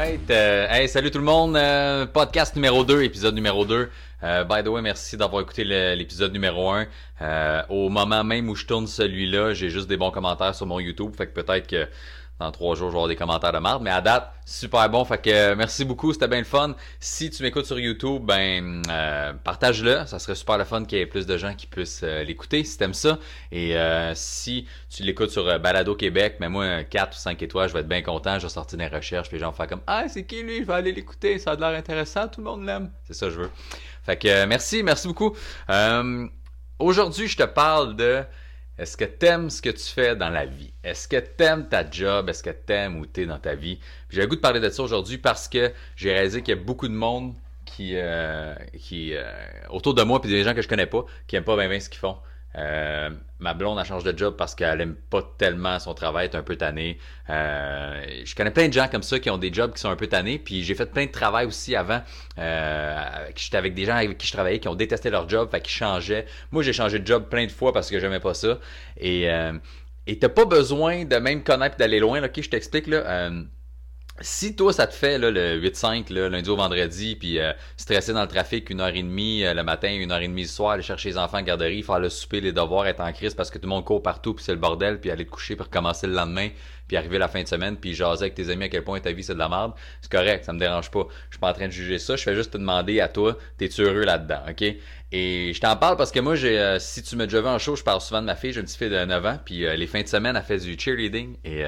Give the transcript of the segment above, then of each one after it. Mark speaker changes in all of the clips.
Speaker 1: Euh, hey, salut tout le monde. Euh, podcast numéro 2, épisode numéro 2. Euh, by the way, merci d'avoir écouté l'épisode numéro 1. Euh, au moment même où je tourne celui-là, j'ai juste des bons commentaires sur mon YouTube. Fait que peut-être que dans trois jours, je vais avoir des commentaires de marde. Mais à date, super bon. Fait que euh, merci beaucoup, c'était bien le fun. Si tu m'écoutes sur YouTube, ben euh, partage-le. Ça serait super le fun qu'il y ait plus de gens qui puissent euh, l'écouter si t'aimes ça. Et si tu l'écoutes sur Balado Québec, mais moi, 4 ou 5 étoiles, je vais être bien content. Je vais sortir des recherches, puis les gens vont faire comme Ah, c'est qui lui? Je vais aller l'écouter, ça a l'air intéressant, tout le monde l'aime. C'est ça que je veux. Fait que merci, merci beaucoup. Aujourd'hui, je te parle de est-ce que t'aimes ce que tu fais dans la vie? Est-ce que t'aimes ta job? Est-ce que t'aimes où t'es dans ta vie? J'ai le goût de parler de ça aujourd'hui parce que j'ai réalisé qu'il y a beaucoup de monde qui, euh, qui euh, autour de moi, puis des gens que je connais pas, qui aiment pas bien, bien ce qu'ils font. Euh, ma blonde a changé de job parce qu'elle aime pas tellement son travail, est un peu tannée. Euh, je connais plein de gens comme ça qui ont des jobs qui sont un peu tannés. Puis j'ai fait plein de travail aussi avant. Euh, J'étais avec des gens avec qui je travaillais qui ont détesté leur job, fait qu'ils changeaient. Moi j'ai changé de job plein de fois parce que j'aimais pas ça. Et euh, t'as pas besoin de même connaître d'aller loin. Ok, je t'explique là. Euh, si toi, ça te fait là, le 8-5, lundi au vendredi, puis euh, stressé dans le trafic une heure et demie euh, le matin, une heure et demie le soir, aller chercher les enfants à garderie, faire le souper, les devoirs, être en crise parce que tout le monde court partout, puis c'est le bordel, puis aller te coucher pour recommencer le lendemain, puis arriver la fin de semaine, puis jaser avec tes amis à quel point ta vie c'est de la merde, c'est correct, ça me dérange pas. Je suis pas en train de juger ça, je fais juste te demander à toi, t'es-tu heureux là-dedans, ok? Et je t'en parle parce que moi, j'ai, euh, si tu me déjà vu en show, je parle souvent de ma fille, j'ai une petite fille de 9 ans, puis les fins de semaine, elle fait du cheerleading, et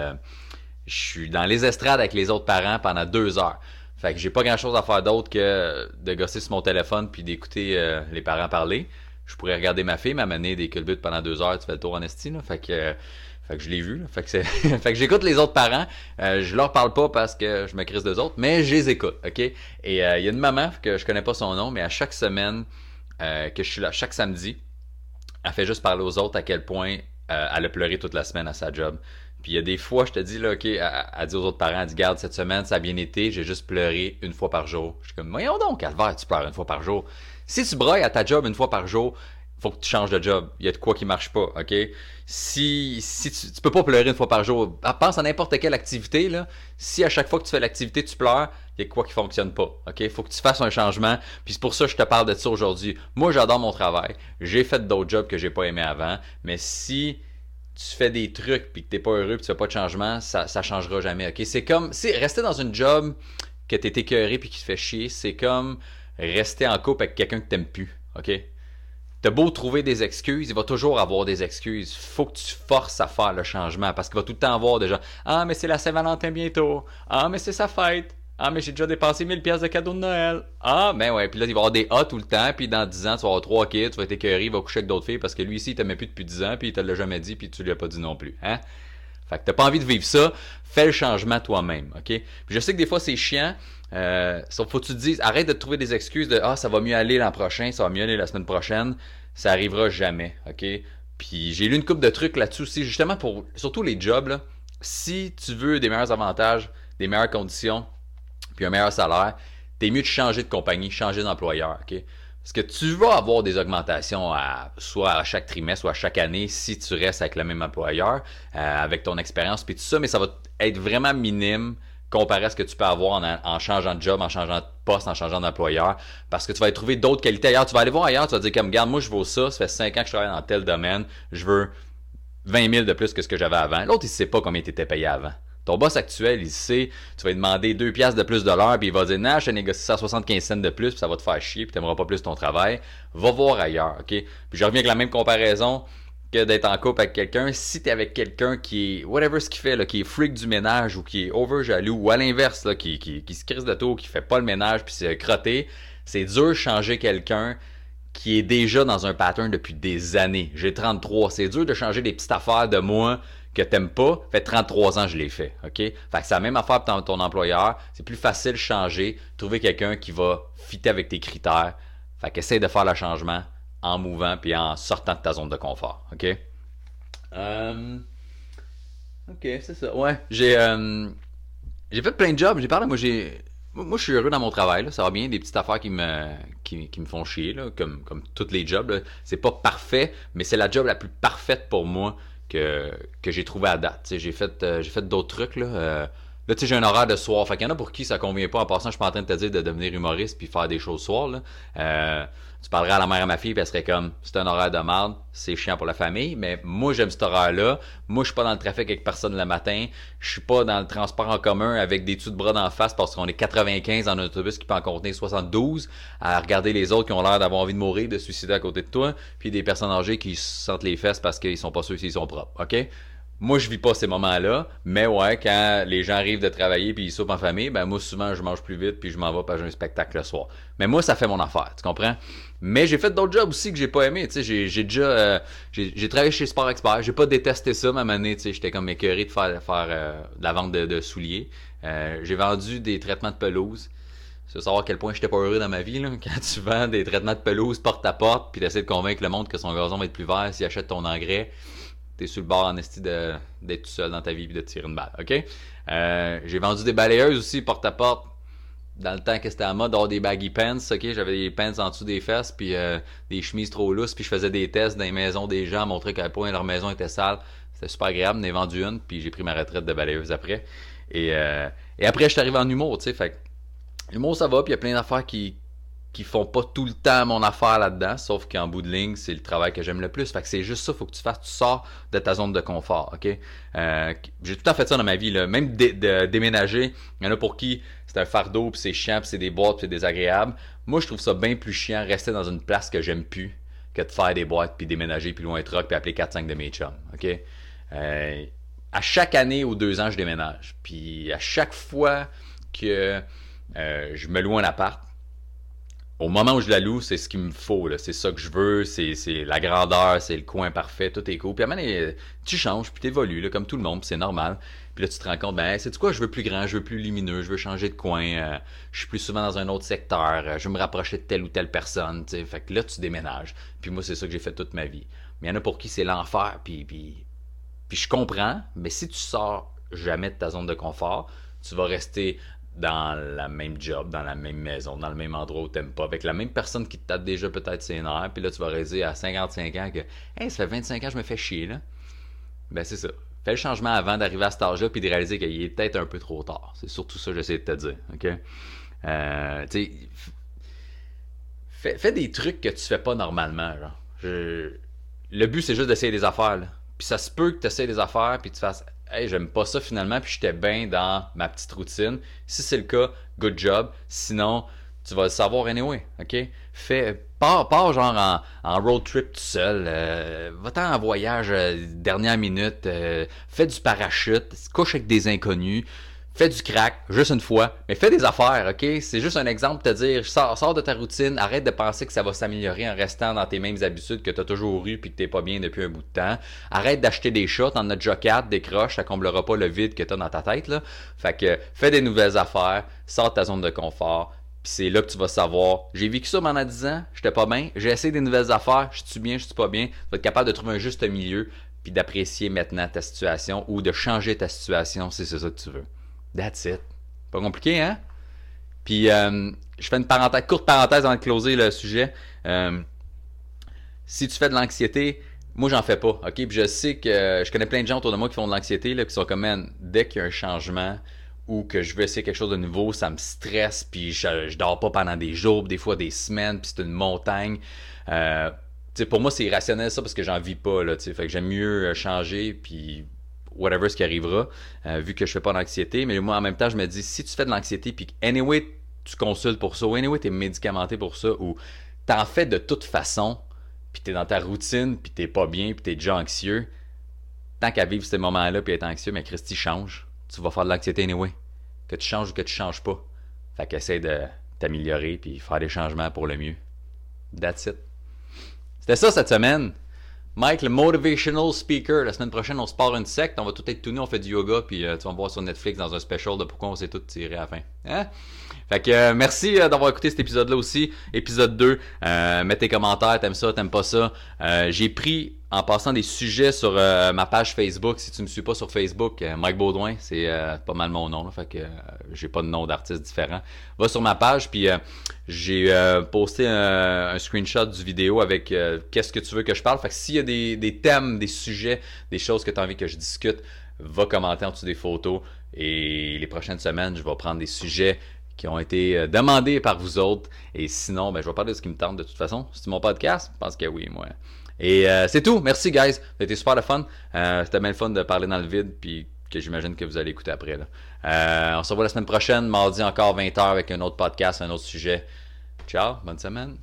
Speaker 1: je suis dans les estrades avec les autres parents pendant deux heures. Fait que j'ai pas grand chose à faire d'autre que de gosser sur mon téléphone puis d'écouter euh, les parents parler. Je pourrais regarder ma fille m'amener des culbutes pendant deux heures, tu fais le tour en esti, Fait que, fait que je l'ai vu, Fait que que j'écoute les autres parents. Euh, je leur parle pas parce que je me crise d'eux autres, mais je les écoute, ok? Et euh, il y a une maman que je connais pas son nom, mais à chaque semaine que je suis là, chaque samedi, elle fait juste parler aux autres à quel point elle a pleuré toute la semaine à sa job. Puis il y a des fois, je te dis, là, OK, elle, dit aux autres parents, elle dit, garde, cette semaine, ça a bien été, j'ai juste pleuré une fois par jour. Je suis comme, voyons donc, Calvaire, tu pleures une fois par jour. Si tu broyes à ta job une fois par jour, faut que tu changes de job. Il y a de quoi qui marche pas, OK? Si, si tu, tu peux pas pleurer une fois par jour, pense à n'importe quelle activité, là. Si à chaque fois que tu fais l'activité, tu pleures, il y a quoi qui fonctionne pas, OK? Faut que tu fasses un changement. Puis c'est pour ça que je te parle de ça aujourd'hui. Moi, j'adore mon travail. J'ai fait d'autres jobs que j'ai pas aimé avant. Mais si tu fais des trucs puis que t'es pas heureux puis tu fais pas de changement, ça, ça changera jamais. Ok, c'est comme, rester dans une job que t'es écœuré puis qui te fait chier, c'est comme rester en couple avec quelqu'un que t'aimes plus. Ok, t'as beau trouver des excuses, il va toujours avoir des excuses. Faut que tu forces à faire le changement parce qu'il va tout le temps avoir des gens. Ah mais c'est la Saint-Valentin bientôt. Ah mais c'est sa fête. Ah, mais j'ai déjà dépensé 1000 pièces de cadeaux de Noël. Ah, ben ouais. Puis là, il va y avoir des A tout le temps. Puis dans 10 ans, tu vas avoir trois kids. Tu vas être. Il va coucher avec d'autres filles parce que lui ici, il t'aimait plus depuis 10 ans. Puis il te l'a jamais dit. Puis tu lui as pas dit non plus. Hein? Fait que t'as pas envie de vivre ça. Fais le changement toi-même. OK? Puis je sais que des fois, c'est chiant. Euh, faut que tu te dises, arrête de trouver des excuses de Ah, ça va mieux aller l'an prochain. Ça va mieux aller la semaine prochaine. Ça arrivera jamais. OK? Puis j'ai lu une coupe de trucs là-dessus aussi. Justement pour, surtout les jobs, là. Si tu veux des meilleurs avantages, des meilleures conditions, puis un meilleur salaire, t'es mieux de changer de compagnie, changer d'employeur, ok? Parce que tu vas avoir des augmentations à, soit à chaque trimestre, soit à chaque année si tu restes avec le même employeur, euh, avec ton expérience, puis tout ça, mais ça va être vraiment minime comparé à ce que tu peux avoir en, changeant de job, en changeant de poste, en changeant d'employeur, parce que tu vas trouver d'autres qualités ailleurs. Tu vas aller voir ailleurs, tu vas dire comme, regarde, moi je vaux ça, ça fait 5 ans que je travaille dans tel domaine, je veux 20 000 de plus que ce que j'avais avant. L'autre, il sait pas combien tu étais payé avant. Ton boss actuel, il sait, tu vas lui demander 2 piastres de plus de l'heure, puis il va dire, non, je te négocie ça à 75 cents de plus, puis ça va te faire chier, puis t'aimeras pas plus ton travail. Va voir ailleurs, ok? Puis je reviens avec la même comparaison que d'être en couple avec quelqu'un. Si t'es avec quelqu'un qui est, whatever ce qu'il fait, qui est freak du ménage, ou qui est over jaloux, ou à l'inverse, là, qui se crise de tout, qui fait pas le ménage, puis c'est crotté, c'est dur de changer quelqu'un qui est déjà dans un pattern depuis des années. J'ai 33. C'est dur de changer des petites affaires de moi que t'aimes pas, fait 33 ans je l'ai fait, ok? Fait que c'est la même affaire pour ton, employeur, c'est plus facile de changer, trouver quelqu'un qui va fitter avec tes critères, fait qu'essaye de faire le changement en mouvant puis en sortant de ta zone de confort, ok? Euh, ok, c'est ça, ouais, j'ai euh, j'ai fait plein de jobs, j'ai parlé, moi j'ai... Moi, je suis heureux dans mon travail, ça va bien, des petites affaires qui me, qui, me font chier, là, comme, comme tous les jobs. C'est pas parfait, mais c'est la job la plus parfaite pour moi que, que j'ai trouvé à date. J'ai fait, euh, j'ai fait d'autres trucs. Là, euh, Là, tu sais, j'ai un horaire de soir. Fait qu'il y en a pour qui ça convient pas. En passant, je suis pas en train de te dire de devenir humoriste puis faire des choses soir. Là. Tu parlerais à la mère à ma fille, puis elle serait comme, c'est un horaire de merde, c'est chiant pour la famille, mais moi, j'aime cet horaire-là. Moi, je suis pas dans le trafic avec personne le matin. Je suis pas dans le transport en commun avec des tuts de bras d'en face parce qu'on est 95 dans un autobus qui peut en contenir 72 à regarder les autres qui ont l'air d'avoir envie de mourir, de suicider à côté de toi, puis des personnes âgées qui se sentent les fesses parce qu'ils sont pas sûrs s'ils sont propres, ok? Moi, je vis pas ces moments-là, mais ouais, quand les gens arrivent de travailler puis ils soupent en famille, ben moi, souvent, je mange plus vite puis je m'en vais que j'ai un spectacle le soir. Mais moi, ça fait mon affaire, tu comprends? Mais j'ai fait d'autres jobs aussi que j'ai pas aimé, tu sais, j'ai, j'ai déjà, euh, j'ai, travaillé chez Sport Expert, j'ai pas détesté ça, ma année, tu sais, j'étais comme écœuré de faire, faire euh, de la vente de, souliers. Euh, j'ai vendu des traitements de pelouse. Veux savoir à quel point j'étais pas heureux dans ma vie, là, quand tu vends des traitements de pelouse porte à porte, puis t'essaies de convaincre le monde que son gazon va être plus vert s'il achète ton engrais t'es sur le bord en esti d'être tout seul dans ta vie et de tirer une balle, ok? Euh, j'ai vendu des balayeuses aussi porte à porte dans le temps que c'était à mode d'avoir des baggy pants, ok? J'avais des pants en dessous des fesses puis euh, des chemises trop lousses puis je faisais des tests dans les maisons des gens, montrer à quel point leur maison était sale. C'était super agréable, j'en ai vendu une puis j'ai pris ma retraite de balayeuse après. Et, euh, et après, je suis arrivé en humour, tu sais, fait ça va puis il y a plein d'affaires qui, qui font pas tout le temps mon affaire là-dedans, sauf qu'en bout de ligne, c'est le travail que j'aime le plus. Fait que c'est juste ça, faut que tu fasses, tu sors de ta zone de confort, ok? Euh, j'ai tout à fait ça dans ma vie. Même de, déménager, il y en a pour qui c'est un fardeau, puis c'est chiant, puis c'est des boîtes, puis c'est désagréable. Moi, je trouve ça bien plus chiant rester dans une place que j'aime plus que de faire des boîtes, puis déménager, puis loin de truck, puis appeler 4-5 de mes chums, ok? Euh, à chaque année ou deux ans, je déménage. Puis à chaque fois que euh, je me loue un appart, au moment où je la loue, c'est ce qu'il me faut. C'est ça que je veux, c'est, la grandeur, c'est le coin parfait, tout est cool. Puis à un tu changes, puis tu évolues, comme tout le monde, c'est normal. Puis là, tu te rends compte, ben, c'est quoi, je veux plus grand, je veux plus lumineux, je veux changer de coin, euh, je suis plus souvent dans un autre secteur, euh, je veux me rapprocher de telle ou telle personne, sais. Fait que là, tu déménages. Puis moi, c'est ça que j'ai fait toute ma vie. Mais il y en a pour qui c'est l'enfer, puis je comprends, mais si tu sors jamais de ta zone de confort, tu vas rester dans la même job, dans la même maison, dans le même endroit où t'aimes pas, avec la même personne qui te tape déjà peut-être ses nerfs, puis là tu vas réaliser à 55 ans que Hey, ça fait 25 ans je me fais chier là. Ben c'est ça. Fais le changement avant d'arriver à cet âge-là puis de réaliser qu'il est peut-être un peu trop tard. C'est surtout ça que j'essaie de te dire. OK? Euh, fais, des trucs que tu fais pas normalement. Genre. Le but c'est juste d'essayer des affaires. Là. Puis ça se peut que tu essaies des affaires puis tu fasses hey, j'aime pas ça finalement, puis j'étais bien dans ma petite routine. Si c'est le cas, good job. Sinon, tu vas le savoir anyway, ok? Fais, pars, pars genre en, en road trip tout seul, euh, va-t'en en voyage euh, dernière minute, euh, fais du parachute, couche avec des inconnus, fais du crack, juste une fois, mais fais des affaires, ok? C'est juste un exemple de te dire, sors, de ta routine, arrête de penser que ça va s'améliorer en restant dans tes mêmes habitudes que tu as toujours eu puis que t'es pas bien depuis un bout de temps. Arrête d'acheter des chats, t'en as déjà quatre, des croches, ça comblera pas le vide que tu as dans ta tête, là. Fait que, fais des nouvelles affaires, sors de ta zone de confort, puis c'est là que tu vas savoir, j'ai vécu ça pendant 10 ans, j'étais pas bien, j'ai essayé des nouvelles affaires, je suis bien, je suis pas bien, tu vas être capable de trouver un juste milieu, puis d'apprécier maintenant ta situation ou de changer ta situation si c'est ça que tu veux. That's it. Pas compliqué, hein? Puis, euh, je fais une parenthèse, courte parenthèse avant de closer le sujet. Euh, si tu fais de l'anxiété, moi, j'en fais pas, OK? Puis je sais que je connais plein de gens autour de moi qui font de l'anxiété, qui sont comme, man, dès qu'il y a un changement ou que je veux essayer quelque chose de nouveau, ça me stresse, puis je, dors pas pendant des jours, des fois des semaines, puis c'est une montagne. Euh, pour moi, c'est irrationnel ça parce que j'en vis pas, là, fait que j'aime mieux changer, puis whatever ce qui arrivera, euh, vu que je fais pas d'anxiété. Mais moi, en même temps, je me dis, si tu fais de l'anxiété, puis anyway, tu consultes pour ça, ou anyway, tu es médicamenté pour ça, ou t'en fais de toute façon, puis t'es dans ta routine, puis t'es pas bien, puis t'es déjà anxieux, tant qu'à vivre ces moments-là, puis être anxieux, mais Christy, change. Tu vas faire de l'anxiété anyway. Que tu changes ou que tu changes pas. Fait qu'essaie de t'améliorer, puis faire des changements pour le mieux. That's it. C'était ça cette semaine. Mike, le motivational speaker. La semaine prochaine, on se part une secte, on va tout être tout nu, on fait du yoga, puis euh, tu vas voir sur Netflix dans un special de pourquoi on s'est tout tiré à la fin. Hein? Fait que euh, merci euh, d'avoir écouté cet épisode-là aussi. Épisode 2. mets tes commentaires, t'aimes ça, t'aimes pas ça. J'ai pris en passant des sujets sur euh, ma page Facebook. Si tu me suis pas sur Facebook, euh, Mike Baudouin, c'est euh, pas mal mon nom. Fait que j'ai pas de nom d'artiste différent. Va sur ma page, puis j'ai posté un, screenshot du vidéo avec qu'est-ce que tu veux que je parle. Fait que s'il y a des, thèmes, des sujets, des choses que tu as envie que je discute, va commenter en dessous des photos. Et les prochaines semaines, je vais prendre des sujets qui ont été demandés par vous autres. Et sinon, ben, je vais parler de ce qui me tente de toute façon. C'est mon podcast? Je pense que oui, moi. Et euh, c'est tout. Merci, guys. Été super le fun. Euh, C'était bien le fun de parler dans le vide, puis que j'imagine que vous allez écouter après. Euh, on se revoit la semaine prochaine, mardi encore 20h avec un autre podcast, un autre sujet. Ciao, bonne semaine.